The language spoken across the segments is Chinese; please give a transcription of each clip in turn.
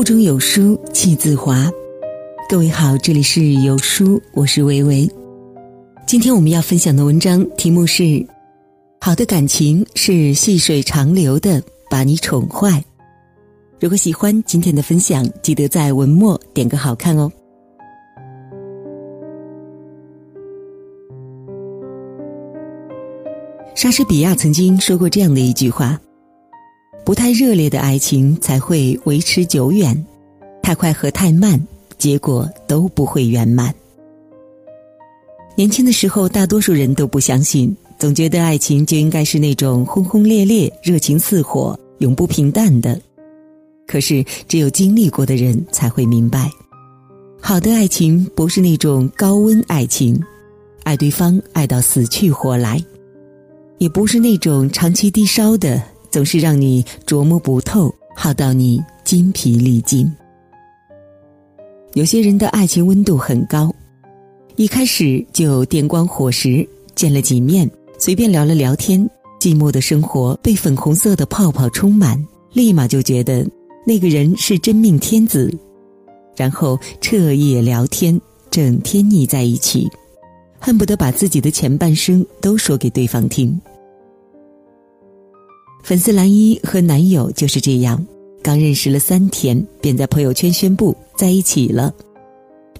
腹中有书气自华。各位好，这里是有书，我是维维。今天我们要分享的文章题目是：好的感情是细水长流的，把你宠坏。如果喜欢今天的分享，记得在文末点个好看哦。莎士比亚曾经说过这样的一句话：“不太热烈的爱情才会维持久远，太快和太慢，结果都不会圆满。”年轻的时候，大多数人都不相信，总觉得爱情就应该是那种轰轰烈烈、热情似火、永不平淡的。可是，只有经历过的人才会明白，好的爱情不是那种高温爱情，爱对方爱到死去活来。也不是那种长期低烧的，总是让你琢磨不透，耗到你精疲力尽。有些人的爱情温度很高，一开始就电光火石，见了几面，随便聊了聊天，寂寞的生活被粉红色的泡泡充满，立马就觉得那个人是真命天子，然后彻夜聊天，整天腻在一起，恨不得把自己的前半生都说给对方听。粉丝蓝一和男友就是这样，刚认识了三天，便在朋友圈宣布在一起了。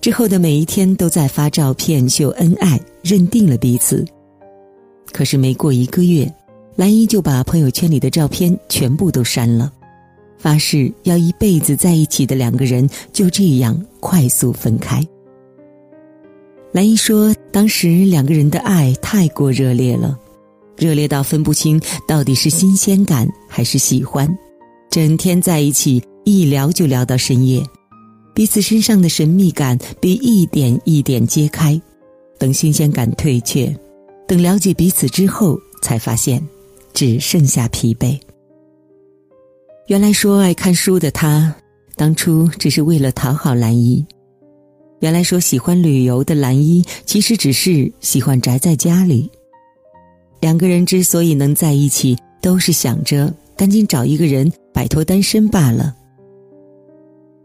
之后的每一天都在发照片秀恩爱，认定了彼此。可是没过一个月，蓝一就把朋友圈里的照片全部都删了，发誓要一辈子在一起的两个人就这样快速分开。蓝一说，当时两个人的爱太过热烈了。热烈到分不清到底是新鲜感还是喜欢，整天在一起一聊就聊到深夜，彼此身上的神秘感被一点一点揭开，等新鲜感退却，等了解彼此之后，才发现只剩下疲惫。原来说爱看书的他，当初只是为了讨好蓝一；原来说喜欢旅游的蓝一，其实只是喜欢宅在家里。两个人之所以能在一起，都是想着赶紧找一个人摆脱单身罢了。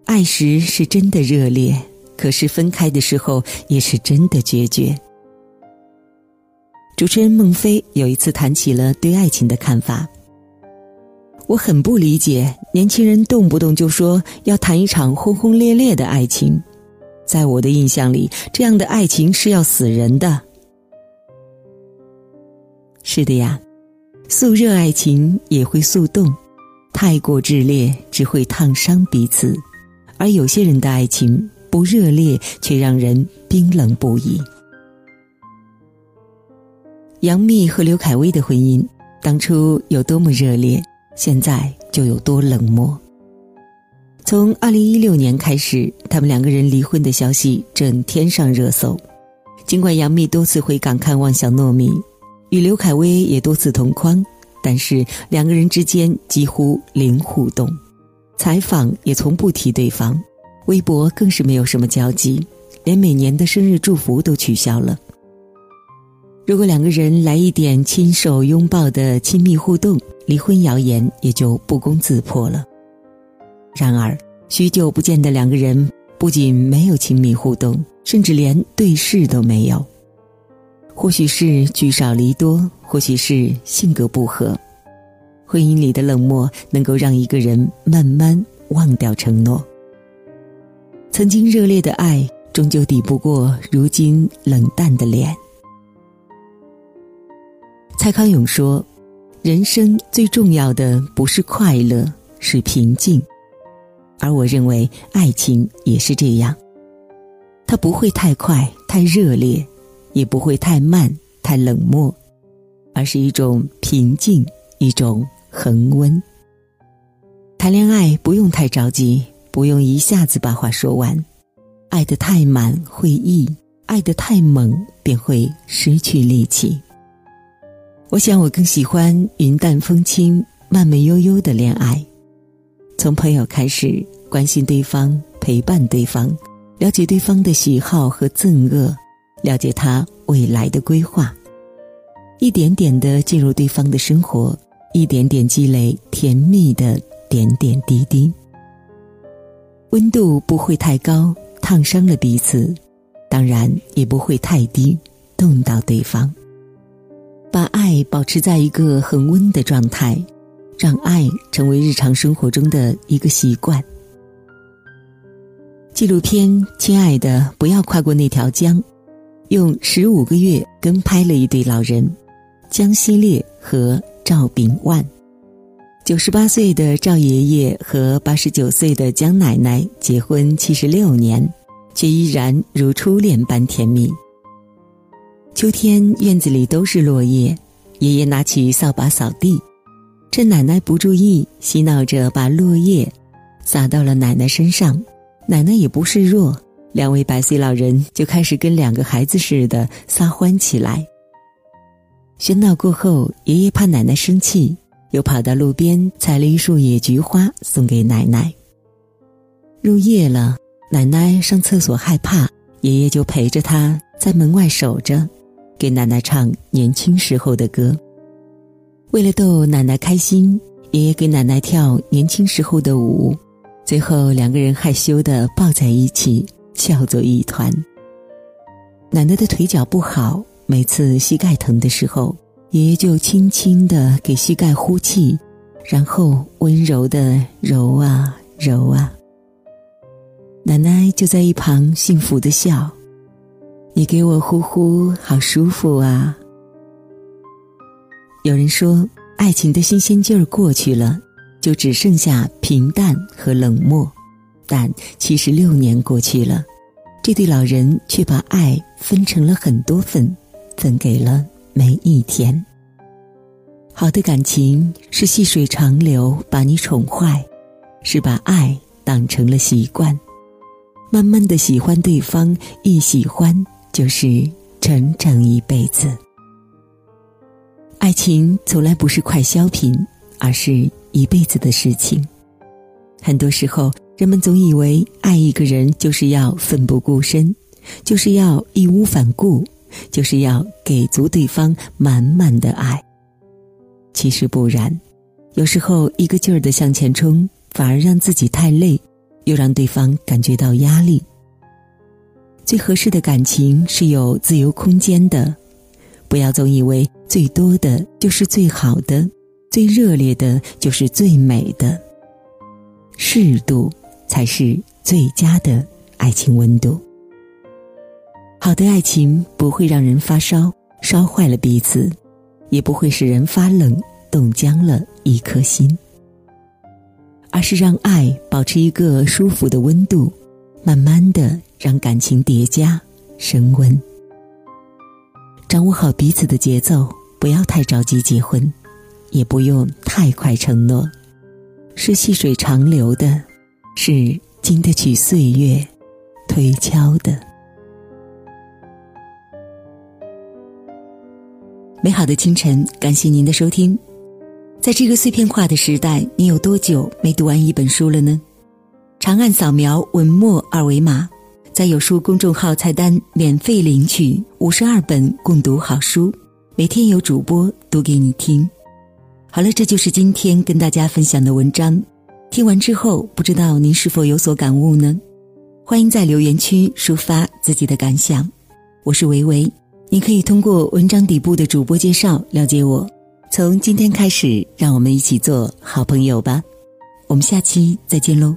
爱时是真的热烈，可是分开的时候也是真的决绝。主持人孟非有一次谈起了对爱情的看法，我很不理解年轻人动不动就说要谈一场轰轰烈烈的爱情，在我的印象里，这样的爱情是要死人的。是的呀，速热爱情也会速冻，太过炽烈只会烫伤彼此，而有些人的爱情不热烈，却让人冰冷不已。杨幂和刘恺威的婚姻当初有多么热烈，现在就有多冷漠。从二零一六年开始，他们两个人离婚的消息整天上热搜，尽管杨幂多次回港看望小糯米。与刘恺威也多次同框，但是两个人之间几乎零互动，采访也从不提对方，微博更是没有什么交集，连每年的生日祝福都取消了。如果两个人来一点亲手拥抱的亲密互动，离婚谣言也就不攻自破了。然而，许久不见的两个人不仅没有亲密互动，甚至连对视都没有。或许是聚少离多，或许是性格不合，婚姻里的冷漠能够让一个人慢慢忘掉承诺。曾经热烈的爱，终究抵不过如今冷淡的脸。蔡康永说：“人生最重要的不是快乐，是平静。”而我认为，爱情也是这样，它不会太快、太热烈。也不会太慢、太冷漠，而是一种平静，一种恒温。谈恋爱不用太着急，不用一下子把话说完。爱得太满会溢，爱得太猛便会失去力气。我想，我更喜欢云淡风轻、慢慢悠悠的恋爱，从朋友开始，关心对方，陪伴对方，了解对方的喜好和憎恶。了解他未来的规划，一点点的进入对方的生活，一点点积累甜蜜的点点滴滴。温度不会太高，烫伤了彼此；当然也不会太低，冻到对方。把爱保持在一个恒温的状态，让爱成为日常生活中的一个习惯。纪录片《亲爱的，不要跨过那条江》，用十五个月跟拍了一对老人，江西烈和赵炳万。九十八岁的赵爷爷和八十九岁的江奶奶结婚七十六年，却依然如初恋般甜蜜。秋天院子里都是落叶，爷爷拿起扫把扫地，趁奶奶不注意，嬉闹着把落叶撒到了奶奶身上。奶奶也不示弱，两位百岁老人就开始跟两个孩子似的撒欢起来。喧闹过后，爷爷怕奶奶生气，又跑到路边采了一束野菊花送给奶奶。入夜了，奶奶上厕所害怕，爷爷就陪着她在门外守着，给奶奶唱年轻时候的歌。为了逗奶奶开心，爷爷给奶奶跳年轻时候的舞。最后，两个人害羞的抱在一起，笑作一团。奶奶的腿脚不好，每次膝盖疼的时候，爷爷就轻轻的给膝盖呼气，然后温柔的揉啊揉啊。奶奶就在一旁幸福的笑：“你给我呼呼，好舒服啊。”有人说，爱情的新鲜劲儿过去了。就只剩下平淡和冷漠，但七十六年过去了，这对老人却把爱分成了很多份，分给了每一天。好的感情是细水长流，把你宠坏，是把爱当成了习惯，慢慢的喜欢对方，一喜欢就是整整一辈子。爱情从来不是快消品，而是。一辈子的事情，很多时候，人们总以为爱一个人就是要奋不顾身，就是要义无反顾，就是要给足对方满满的爱。其实不然，有时候一个劲儿的向前冲，反而让自己太累，又让对方感觉到压力。最合适的感情是有自由空间的，不要总以为最多的就是最好的。最热烈的就是最美的，适度才是最佳的爱情温度。好的爱情不会让人发烧，烧坏了彼此，也不会使人发冷，冻僵了一颗心，而是让爱保持一个舒服的温度，慢慢的让感情叠加升温。掌握好彼此的节奏，不要太着急结婚。也不用太快承诺，是细水长流的，是经得起岁月推敲的。美好的清晨，感谢您的收听。在这个碎片化的时代，你有多久没读完一本书了呢？长按扫描文末二维码，在有书公众号菜单免费领取五十二本共读好书，每天有主播读给你听。好了，这就是今天跟大家分享的文章。听完之后，不知道您是否有所感悟呢？欢迎在留言区抒发自己的感想。我是维维，你可以通过文章底部的主播介绍了解我。从今天开始，让我们一起做好朋友吧。我们下期再见喽。